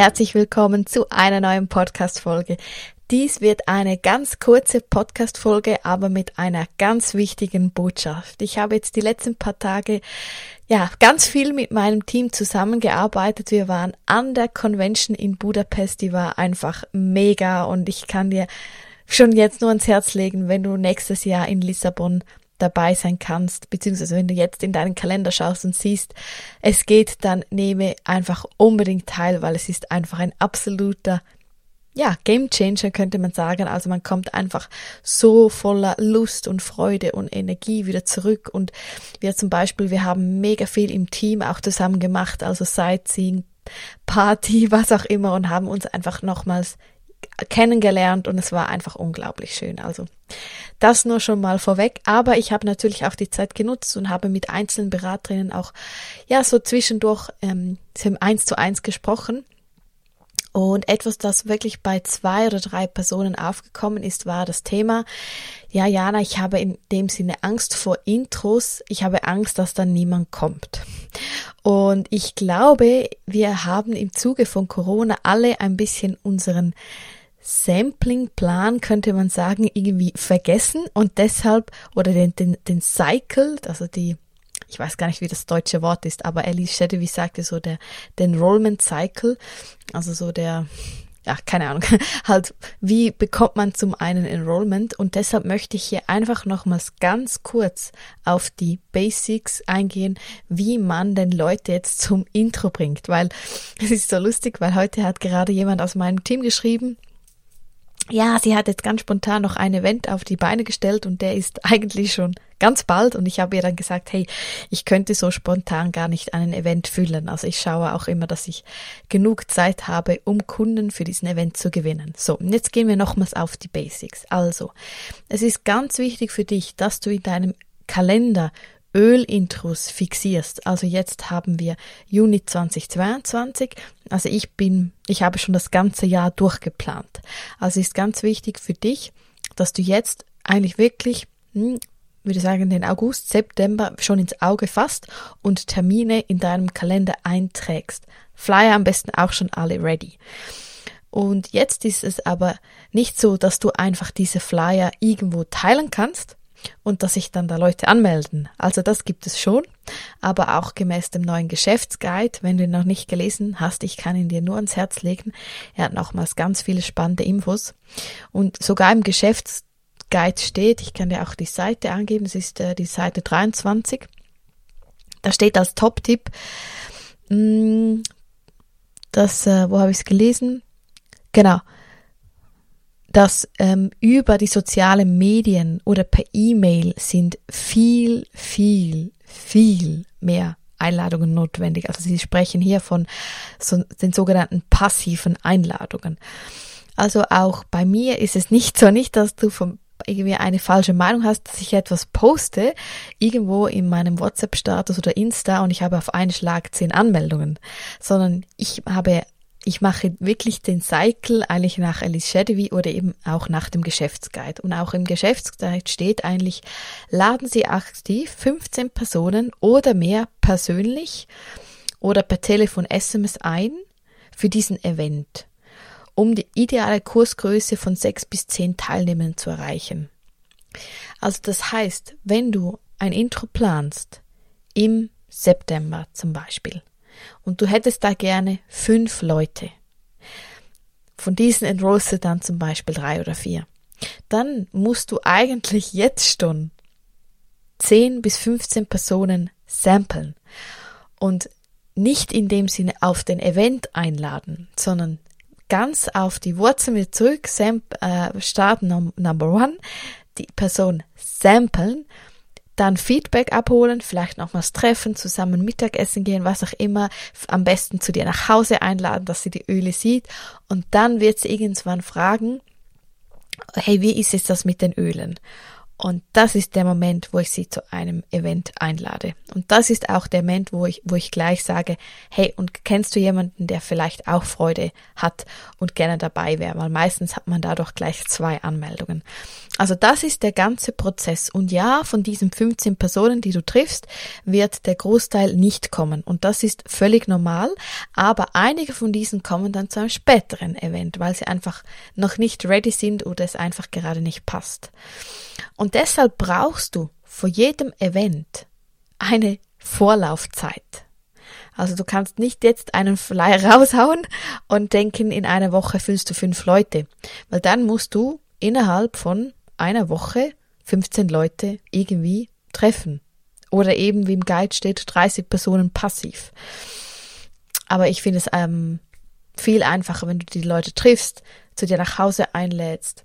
Herzlich willkommen zu einer neuen Podcast-Folge. Dies wird eine ganz kurze Podcast-Folge, aber mit einer ganz wichtigen Botschaft. Ich habe jetzt die letzten paar Tage ja, ganz viel mit meinem Team zusammengearbeitet. Wir waren an der Convention in Budapest, die war einfach mega und ich kann dir schon jetzt nur ans Herz legen, wenn du nächstes Jahr in Lissabon dabei sein kannst, beziehungsweise wenn du jetzt in deinen Kalender schaust und siehst, es geht, dann nehme einfach unbedingt teil, weil es ist einfach ein absoluter ja, Game Changer könnte man sagen. Also man kommt einfach so voller Lust und Freude und Energie wieder zurück. Und wir zum Beispiel, wir haben mega viel im Team auch zusammen gemacht, also Sightseeing, Party, was auch immer und haben uns einfach nochmals kennengelernt und es war einfach unglaublich schön. Also das nur schon mal vorweg. Aber ich habe natürlich auch die Zeit genutzt und habe mit einzelnen Beraterinnen auch ja so zwischendurch ähm, eins zu eins gesprochen. Und etwas, das wirklich bei zwei oder drei Personen aufgekommen ist, war das Thema, ja, Jana, ich habe in dem Sinne Angst vor Intros. Ich habe Angst, dass dann niemand kommt. Und ich glaube, wir haben im Zuge von Corona alle ein bisschen unseren Sampling-Plan, könnte man sagen, irgendwie vergessen und deshalb, oder den, den, den Cycle, also die, ich weiß gar nicht, wie das deutsche Wort ist, aber Alice Shadowy sagte so der, den Enrollment Cycle, also so der, ja, keine Ahnung, halt, wie bekommt man zum einen Enrollment? Und deshalb möchte ich hier einfach nochmals ganz kurz auf die Basics eingehen, wie man den Leute jetzt zum Intro bringt, weil es ist so lustig, weil heute hat gerade jemand aus meinem Team geschrieben, ja, sie hat jetzt ganz spontan noch ein Event auf die Beine gestellt und der ist eigentlich schon ganz bald und ich habe ihr dann gesagt, hey, ich könnte so spontan gar nicht einen Event füllen. Also ich schaue auch immer, dass ich genug Zeit habe, um Kunden für diesen Event zu gewinnen. So, und jetzt gehen wir nochmals auf die Basics. Also, es ist ganz wichtig für dich, dass du in deinem Kalender Ölintros fixierst. Also jetzt haben wir Juni 2022. Also ich bin, ich habe schon das ganze Jahr durchgeplant. Also ist ganz wichtig für dich, dass du jetzt eigentlich wirklich, hm, würde sagen, den August, September schon ins Auge fasst und Termine in deinem Kalender einträgst. Flyer am besten auch schon alle ready. Und jetzt ist es aber nicht so, dass du einfach diese Flyer irgendwo teilen kannst, und dass sich dann da Leute anmelden. Also das gibt es schon, aber auch gemäß dem neuen Geschäftsguide, wenn du ihn noch nicht gelesen hast, ich kann ihn dir nur ans Herz legen. Er hat nochmals ganz viele spannende Infos und sogar im Geschäftsguide steht, ich kann dir auch die Seite angeben, es ist äh, die Seite 23. Da steht als Top-Tipp, mm, das, äh, wo habe ich es gelesen? Genau, dass ähm, über die sozialen Medien oder per E-Mail sind viel, viel, viel mehr Einladungen notwendig. Also Sie sprechen hier von so, den sogenannten passiven Einladungen. Also auch bei mir ist es nicht so, nicht, dass du vom irgendwie eine falsche Meinung hast, dass ich etwas poste, irgendwo in meinem WhatsApp-Status oder Insta und ich habe auf einen Schlag zehn Anmeldungen, sondern ich habe ich mache wirklich den Cycle eigentlich nach Alice Shadowy oder eben auch nach dem Geschäftsguide. Und auch im Geschäftsguide steht eigentlich, laden Sie aktiv 15 Personen oder mehr persönlich oder per Telefon SMS ein für diesen Event, um die ideale Kursgröße von sechs bis zehn Teilnehmern zu erreichen. Also das heißt, wenn du ein Intro planst, im September zum Beispiel, und du hättest da gerne fünf Leute. Von diesen enrollst du dann zum Beispiel drei oder vier. Dann musst du eigentlich jetzt schon 10 bis 15 Personen samplen und nicht in dem Sinne auf den Event einladen, sondern ganz auf die Wurzel mit zurück, Sam, äh, Start Number One, die Person samplen dann Feedback abholen, vielleicht nochmals treffen, zusammen Mittagessen gehen, was auch immer, am besten zu dir nach Hause einladen, dass sie die Öle sieht und dann wird sie irgendwann fragen, hey, wie ist es das mit den Ölen? Und das ist der Moment, wo ich sie zu einem Event einlade. Und das ist auch der Moment, wo ich, wo ich gleich sage, hey, und kennst du jemanden, der vielleicht auch Freude hat und gerne dabei wäre? Weil meistens hat man dadurch gleich zwei Anmeldungen. Also das ist der ganze Prozess. Und ja, von diesen 15 Personen, die du triffst, wird der Großteil nicht kommen. Und das ist völlig normal. Aber einige von diesen kommen dann zu einem späteren Event, weil sie einfach noch nicht ready sind oder es einfach gerade nicht passt. Und deshalb brauchst du vor jedem Event eine Vorlaufzeit. Also du kannst nicht jetzt einen Flyer raushauen und denken, in einer Woche füllst du fünf Leute, weil dann musst du innerhalb von einer Woche 15 Leute irgendwie treffen. Oder eben, wie im Guide steht, 30 Personen passiv. Aber ich finde es ähm, viel einfacher, wenn du die Leute triffst, zu dir nach Hause einlädst,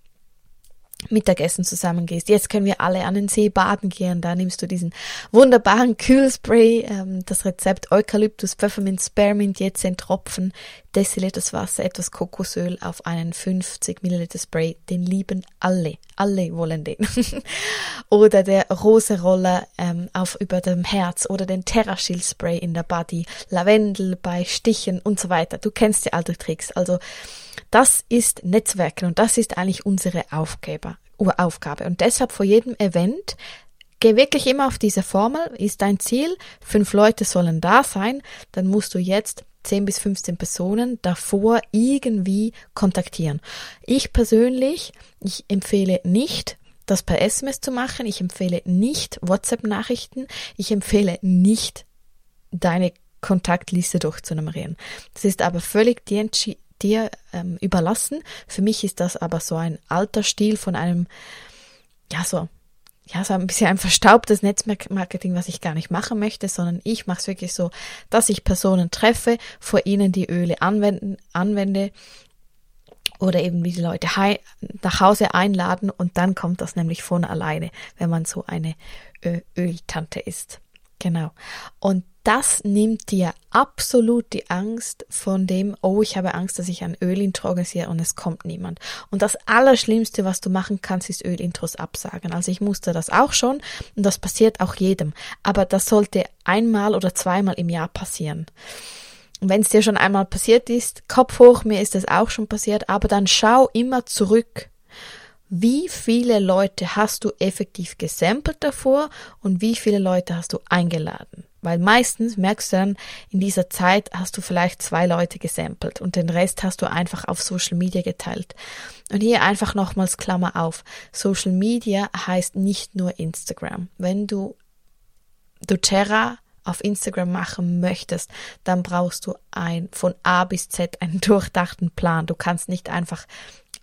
Mittagessen zusammen gehst. Jetzt können wir alle an den See baden gehen. Da nimmst du diesen wunderbaren Kühlspray, ähm, das Rezept Eukalyptus, Pfefferminz, Spearmint, jetzt in Tropfen, destilliertes Wasser, etwas Kokosöl auf einen 50 Milliliter Spray. Den lieben alle. Alle wollen den. oder der Roseroller ähm, auf über dem Herz oder den Terrashield Spray in der Body, Lavendel bei Stichen und so weiter. Du kennst die alten Tricks. Also das ist Netzwerken und das ist eigentlich unsere Aufgabe. Aufgabe. Und deshalb vor jedem Event Geh wirklich immer auf diese Formel. Ist dein Ziel, fünf Leute sollen da sein, dann musst du jetzt 10 bis 15 Personen davor irgendwie kontaktieren. Ich persönlich, ich empfehle nicht, das per SMS zu machen. Ich empfehle nicht WhatsApp-Nachrichten. Ich empfehle nicht, deine Kontaktliste durchzunummerieren. Das ist aber völlig dir, dir ähm, überlassen. Für mich ist das aber so ein alter Stil von einem, ja, so ja, so ein bisschen ein verstaubtes Netzmarketing, was ich gar nicht machen möchte, sondern ich mache es wirklich so, dass ich Personen treffe, vor ihnen die Öle anwenden, anwende oder eben die Leute nach Hause einladen und dann kommt das nämlich von alleine, wenn man so eine Öltante ist. Genau. Und das nimmt dir absolut die Angst von dem, oh, ich habe Angst, dass ich ein Ölintro organisiere und es kommt niemand. Und das Allerschlimmste, was du machen kannst, ist Ölintros absagen. Also ich musste das auch schon und das passiert auch jedem. Aber das sollte einmal oder zweimal im Jahr passieren. Wenn es dir schon einmal passiert ist, Kopf hoch, mir ist das auch schon passiert, aber dann schau immer zurück. Wie viele Leute hast du effektiv gesampelt davor und wie viele Leute hast du eingeladen? Weil meistens merkst du dann, in dieser Zeit hast du vielleicht zwei Leute gesampelt und den Rest hast du einfach auf Social Media geteilt. Und hier einfach nochmals Klammer auf. Social Media heißt nicht nur Instagram. Wenn du doTERRA auf Instagram machen möchtest, dann brauchst du ein von A bis Z einen durchdachten Plan. Du kannst nicht einfach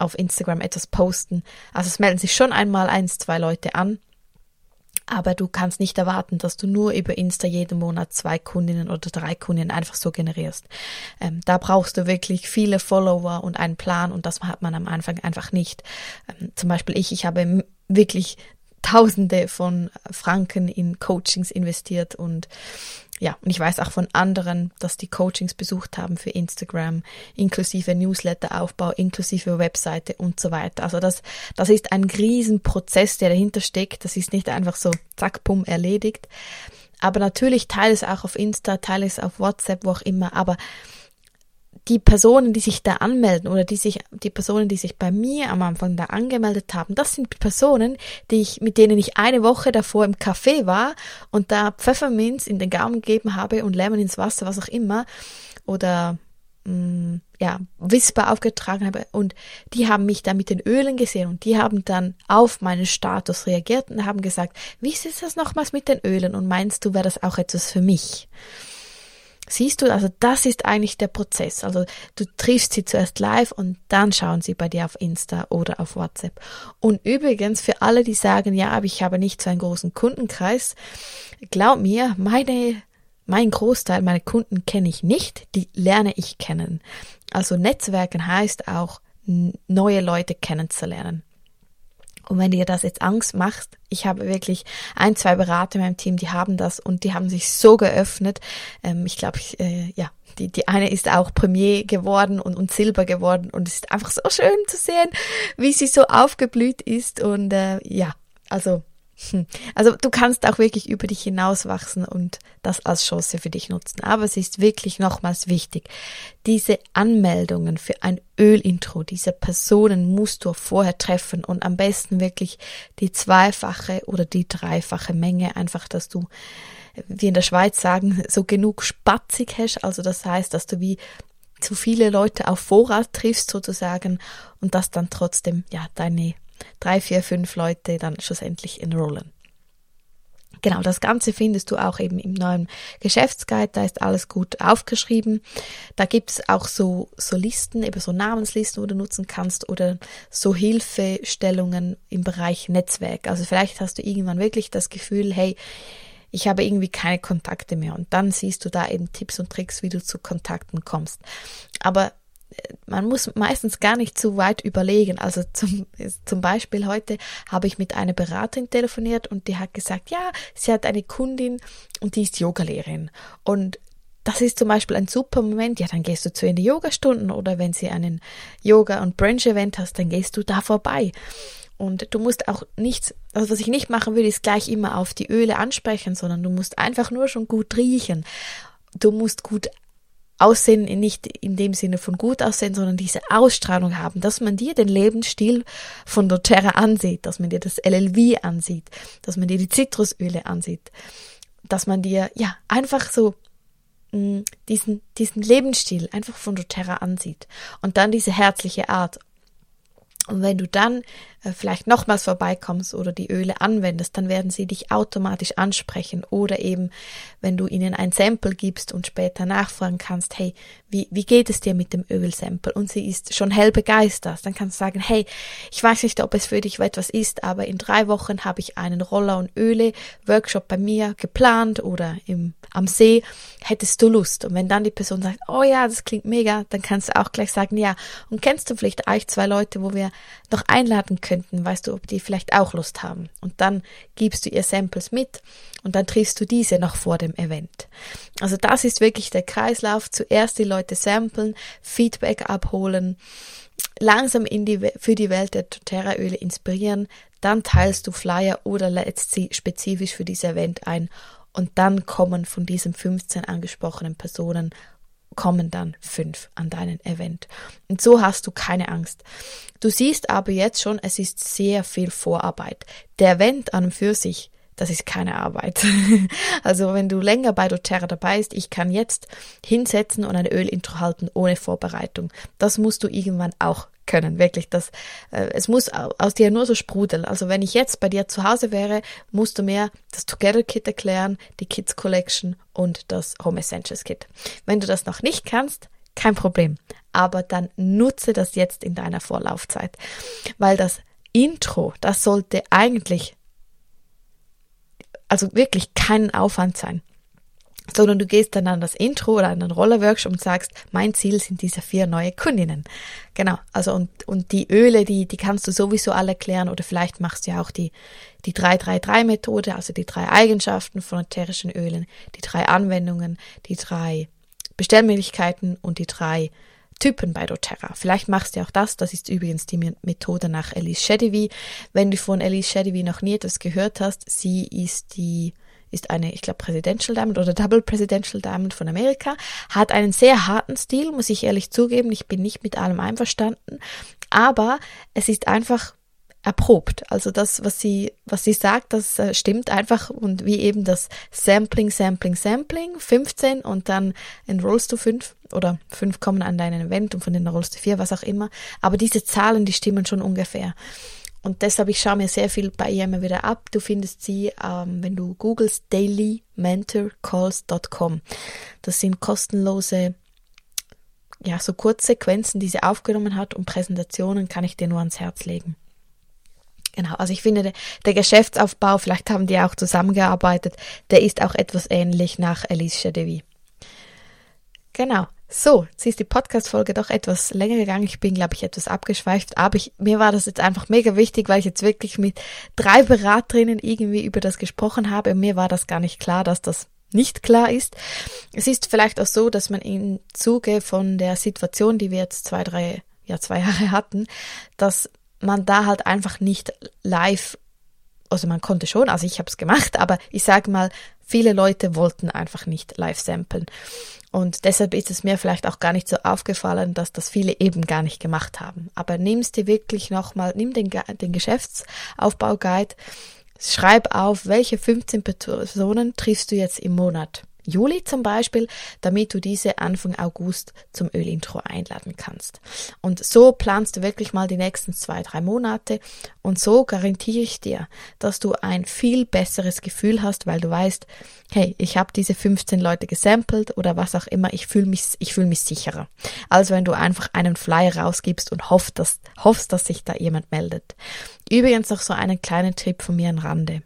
auf Instagram etwas posten. Also es melden sich schon einmal eins, zwei Leute an aber du kannst nicht erwarten, dass du nur über Insta jeden Monat zwei Kundinnen oder drei Kundinnen einfach so generierst. Ähm, da brauchst du wirklich viele Follower und einen Plan und das hat man am Anfang einfach nicht. Ähm, zum Beispiel ich, ich habe wirklich Tausende von Franken in Coachings investiert und ja, und ich weiß auch von anderen, dass die Coachings besucht haben für Instagram, inklusive Newsletteraufbau, inklusive Webseite und so weiter. Also das, das ist ein Riesenprozess, der dahinter steckt. Das ist nicht einfach so zack, pum, erledigt. Aber natürlich teile es auch auf Insta, teile es auf WhatsApp, wo auch immer. Aber die Personen, die sich da anmelden oder die sich, die Personen, die sich bei mir am Anfang da angemeldet haben, das sind Personen, die ich, mit denen ich eine Woche davor im Café war und da Pfefferminz in den Gaumen gegeben habe und Lemon ins Wasser, was auch immer, oder, mh, mm, ja, Whisper aufgetragen habe und die haben mich da mit den Ölen gesehen und die haben dann auf meinen Status reagiert und haben gesagt, wie ist das nochmals mit den Ölen und meinst du, wäre das auch etwas für mich? Siehst du, also das ist eigentlich der Prozess. Also du triffst sie zuerst live und dann schauen sie bei dir auf Insta oder auf WhatsApp. Und übrigens für alle, die sagen, ja, aber ich habe nicht so einen großen Kundenkreis, glaub mir, meine mein Großteil meiner Kunden kenne ich nicht, die lerne ich kennen. Also Netzwerken heißt auch neue Leute kennenzulernen. Und wenn dir das jetzt Angst macht, ich habe wirklich ein, zwei Berater in meinem Team, die haben das und die haben sich so geöffnet. Ähm, ich glaube, äh, ja, die, die eine ist auch Premier geworden und, und Silber geworden und es ist einfach so schön zu sehen, wie sie so aufgeblüht ist und äh, ja, also. Also du kannst auch wirklich über dich hinauswachsen und das als Chance für dich nutzen. Aber es ist wirklich nochmals wichtig, diese Anmeldungen für ein Ölintro, diese Personen musst du vorher treffen und am besten wirklich die zweifache oder die dreifache Menge, einfach, dass du, wie in der Schweiz sagen, so genug spatzig hast. Also das heißt, dass du wie zu viele Leute auf Vorrat triffst sozusagen und dass dann trotzdem ja deine drei, vier, fünf Leute dann schlussendlich enrollen. Genau, das Ganze findest du auch eben im neuen Geschäftsguide, da ist alles gut aufgeschrieben. Da gibt es auch so, so Listen, eben so Namenslisten, wo du nutzen kannst oder so Hilfestellungen im Bereich Netzwerk. Also vielleicht hast du irgendwann wirklich das Gefühl, hey, ich habe irgendwie keine Kontakte mehr und dann siehst du da eben Tipps und Tricks, wie du zu Kontakten kommst. Aber man muss meistens gar nicht zu weit überlegen. Also zum, zum Beispiel heute habe ich mit einer Beraterin telefoniert und die hat gesagt, ja, sie hat eine Kundin und die ist Yogalehrerin. Und das ist zum Beispiel ein super Moment. Ja, dann gehst du zu die Yogastunden oder wenn sie einen Yoga- und Brunch-Event hast, dann gehst du da vorbei. Und du musst auch nichts, also was ich nicht machen würde, ist gleich immer auf die Öle ansprechen, sondern du musst einfach nur schon gut riechen. Du musst gut Aussehen nicht in dem Sinne von gut aussehen, sondern diese Ausstrahlung haben, dass man dir den Lebensstil von doTERRA ansieht, dass man dir das LLV ansieht, dass man dir die Zitrusöle ansieht, dass man dir, ja, einfach so mm, diesen, diesen Lebensstil einfach von doTERRA ansieht und dann diese herzliche Art. Und wenn du dann äh, vielleicht nochmals vorbeikommst oder die Öle anwendest, dann werden sie dich automatisch ansprechen. Oder eben, wenn du ihnen ein Sample gibst und später nachfragen kannst, hey, wie, wie geht es dir mit dem Ölsample? Und sie ist schon hell begeistert. Dann kannst du sagen, hey, ich weiß nicht, ob es für dich etwas ist, aber in drei Wochen habe ich einen Roller- und Öle-Workshop bei mir geplant oder im, am See. Hättest du Lust? Und wenn dann die Person sagt, oh ja, das klingt mega, dann kannst du auch gleich sagen, ja. Und kennst du vielleicht eigentlich zwei Leute, wo wir noch einladen könnten, weißt du, ob die vielleicht auch Lust haben. Und dann gibst du ihr Samples mit und dann triffst du diese noch vor dem Event. Also das ist wirklich der Kreislauf. Zuerst die Leute samplen, Feedback abholen, langsam in die, für die Welt der doTERRA-Öle inspirieren, dann teilst du Flyer oder lädst sie spezifisch für dieses Event ein und dann kommen von diesen 15 angesprochenen Personen kommen dann fünf an deinen Event. Und so hast du keine Angst. Du siehst aber jetzt schon, es ist sehr viel Vorarbeit. Der Event an und für sich, das ist keine Arbeit. also wenn du länger bei doTERRA dabei bist, ich kann jetzt hinsetzen und ein Ölintro halten ohne Vorbereitung. Das musst du irgendwann auch können, wirklich. Das, äh, es muss aus dir nur so sprudeln. Also wenn ich jetzt bei dir zu Hause wäre, musst du mir das Together Kit erklären, die Kids Collection und das Home Essentials Kit. Wenn du das noch nicht kannst, kein Problem. Aber dann nutze das jetzt in deiner Vorlaufzeit. Weil das Intro, das sollte eigentlich, also wirklich keinen Aufwand sein sondern du gehst dann an das Intro oder an den Rollerworkshop und sagst, mein Ziel sind diese vier neue Kundinnen. Genau, also und, und die Öle, die, die kannst du sowieso alle erklären oder vielleicht machst du ja auch die, die 333-Methode, also die drei Eigenschaften von ätherischen Ölen, die drei Anwendungen, die drei Bestellmöglichkeiten und die drei Typen bei doTERRA. Vielleicht machst du auch das. Das ist übrigens die Methode nach Elise Shedivi. Wenn du von Elise Shedivi noch nie etwas gehört hast, sie ist die ist eine, ich glaube, Presidential Diamond oder Double Presidential Diamond von Amerika, hat einen sehr harten Stil, muss ich ehrlich zugeben. Ich bin nicht mit allem einverstanden, aber es ist einfach erprobt. Also das, was sie, was sie sagt, das äh, stimmt einfach und wie eben das Sampling, Sampling, Sampling, 15 und dann enrollst du 5 oder 5 kommen an deinen Event und von denen enrollst du 4, was auch immer. Aber diese Zahlen, die stimmen schon ungefähr. Und deshalb, ich schaue mir sehr viel bei ihr immer wieder ab. Du findest sie, ähm, wenn du googelst dailymentorcalls.com. Das sind kostenlose, ja, so Kurzsequenzen, die sie aufgenommen hat und Präsentationen kann ich dir nur ans Herz legen. Genau, also ich finde, der, Geschäftsaufbau, vielleicht haben die auch zusammengearbeitet, der ist auch etwas ähnlich nach Elise Chedevi. Genau. So, jetzt ist die Podcast-Folge doch etwas länger gegangen. Ich bin, glaube ich, etwas abgeschweift, aber ich, mir war das jetzt einfach mega wichtig, weil ich jetzt wirklich mit drei Beraterinnen irgendwie über das gesprochen habe und mir war das gar nicht klar, dass das nicht klar ist. Es ist vielleicht auch so, dass man im Zuge von der Situation, die wir jetzt zwei, drei, ja, zwei Jahre hatten, dass man da halt einfach nicht live also man konnte schon, also ich habe es gemacht, aber ich sage mal, viele Leute wollten einfach nicht live samplen. Und deshalb ist es mir vielleicht auch gar nicht so aufgefallen, dass das viele eben gar nicht gemacht haben. Aber nimmst dir wirklich nochmal, nimm den, den Geschäftsaufbauguide, schreib auf, welche 15 Personen triffst du jetzt im Monat. Juli zum Beispiel, damit du diese Anfang August zum Ölintro einladen kannst. Und so planst du wirklich mal die nächsten zwei, drei Monate und so garantiere ich dir, dass du ein viel besseres Gefühl hast, weil du weißt, hey, ich habe diese 15 Leute gesampelt oder was auch immer, ich fühle mich, ich fühle mich sicherer. Als wenn du einfach einen Flyer rausgibst und hoffst, dass, hoffst, dass sich da jemand meldet. Übrigens noch so einen kleinen Tipp von mir am Rande.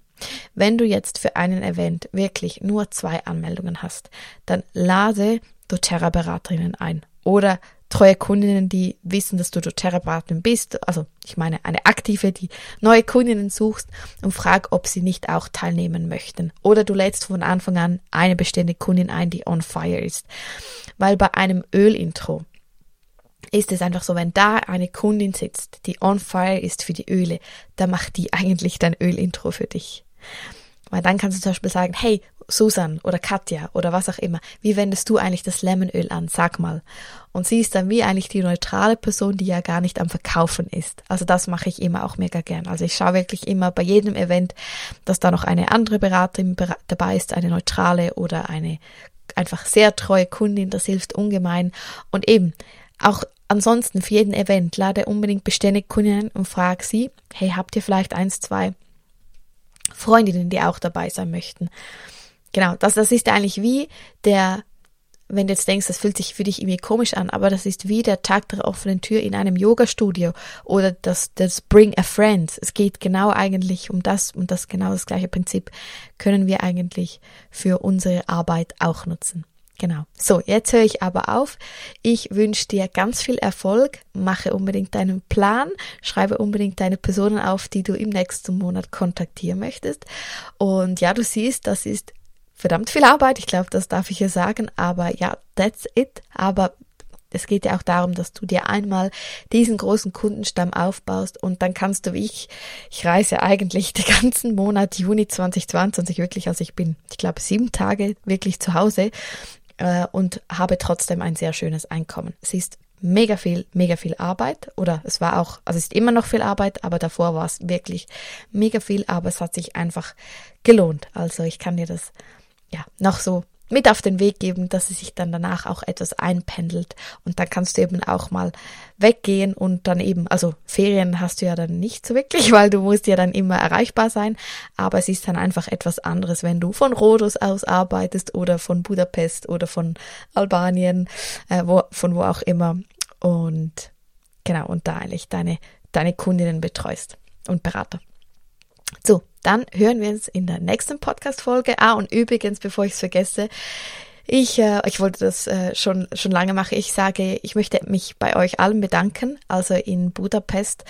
Wenn du jetzt für einen Event wirklich nur zwei Anmeldungen hast, dann lade doTERRA-Beraterinnen ein oder treue Kundinnen, die wissen, dass du doTERRA-Beraterin bist, also ich meine eine aktive, die neue Kundinnen suchst und frag, ob sie nicht auch teilnehmen möchten. Oder du lädst von Anfang an eine bestehende Kundin ein, die on fire ist. Weil bei einem Ölintro ist es einfach so, wenn da eine Kundin sitzt, die on fire ist für die Öle, dann macht die eigentlich dein Ölintro für dich. Weil dann kannst du zum Beispiel sagen, hey, Susan oder Katja oder was auch immer, wie wendest du eigentlich das Lemonöl an? Sag mal. Und sie ist dann wie eigentlich die neutrale Person, die ja gar nicht am Verkaufen ist. Also das mache ich immer auch mega gern. Also ich schaue wirklich immer bei jedem Event, dass da noch eine andere Beraterin dabei ist, eine neutrale oder eine einfach sehr treue Kundin. Das hilft ungemein. Und eben, auch ansonsten für jeden Event lade unbedingt beständig Kundinnen und frag sie, hey, habt ihr vielleicht eins, zwei Freundinnen, die auch dabei sein möchten. Genau, das, das ist eigentlich wie der, wenn du jetzt denkst, das fühlt sich für dich irgendwie komisch an, aber das ist wie der Tag der offenen Tür in einem Yoga-Studio oder das, das Bring a Friend. Es geht genau eigentlich um das und das genau das gleiche Prinzip können wir eigentlich für unsere Arbeit auch nutzen. Genau. So, jetzt höre ich aber auf. Ich wünsche dir ganz viel Erfolg. Mache unbedingt deinen Plan. Schreibe unbedingt deine Personen auf, die du im nächsten Monat kontaktieren möchtest. Und ja, du siehst, das ist verdammt viel Arbeit. Ich glaube, das darf ich hier sagen. Aber ja, that's it. Aber es geht ja auch darum, dass du dir einmal diesen großen Kundenstamm aufbaust und dann kannst du, wie ich, ich reise eigentlich den ganzen Monat Juni 2022 wirklich, also ich bin, ich glaube, sieben Tage wirklich zu Hause äh, und habe trotzdem ein sehr schönes Einkommen. Es ist mega viel, mega viel Arbeit oder es war auch, also es ist immer noch viel Arbeit, aber davor war es wirklich mega viel, aber es hat sich einfach gelohnt. Also ich kann dir das ja noch so mit auf den Weg geben, dass es sich dann danach auch etwas einpendelt. Und dann kannst du eben auch mal weggehen und dann eben, also Ferien hast du ja dann nicht so wirklich, weil du musst ja dann immer erreichbar sein, aber es ist dann einfach etwas anderes, wenn du von Rhodos aus arbeitest oder von Budapest oder von Albanien, äh, wo, von wo auch immer. Und genau, und da eigentlich deine, deine Kundinnen betreust und Berater. So, dann hören wir uns in der nächsten Podcast-Folge. Ah, und übrigens, bevor ich es vergesse, ich, äh, ich wollte das äh, schon, schon lange machen. Ich sage, ich möchte mich bei euch allen bedanken. Also in Budapest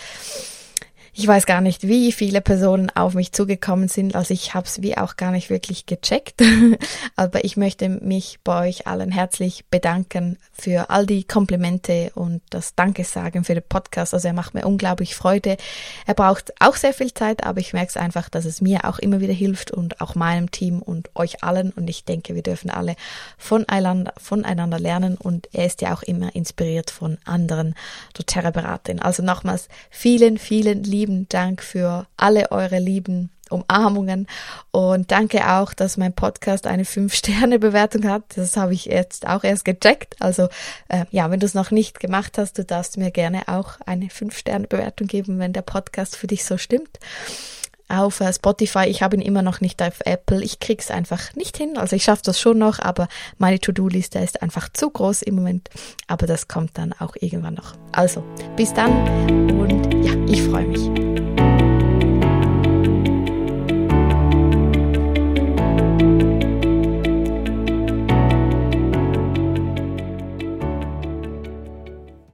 ich weiß gar nicht, wie viele Personen auf mich zugekommen sind. Also ich habe es wie auch gar nicht wirklich gecheckt. Aber ich möchte mich bei euch allen herzlich bedanken für all die Komplimente und das Dankesagen für den Podcast. Also er macht mir unglaublich Freude. Er braucht auch sehr viel Zeit, aber ich merke es einfach, dass es mir auch immer wieder hilft und auch meinem Team und euch allen. Und ich denke, wir dürfen alle voneinander, voneinander lernen. Und er ist ja auch immer inspiriert von anderen doTERRA-Beratern. Also nochmals vielen, vielen lieben lieben Dank für alle eure lieben Umarmungen und danke auch, dass mein Podcast eine 5-Sterne-Bewertung hat. Das habe ich jetzt auch erst gecheckt. Also äh, ja, wenn du es noch nicht gemacht hast, du darfst mir gerne auch eine 5-Sterne-Bewertung geben, wenn der Podcast für dich so stimmt. Auf äh, Spotify, ich habe ihn immer noch nicht auf Apple. Ich krieg's einfach nicht hin. Also ich schaffe das schon noch, aber meine To-Do-Liste ist einfach zu groß im Moment. Aber das kommt dann auch irgendwann noch. Also, bis dann und ja, ich freue mich.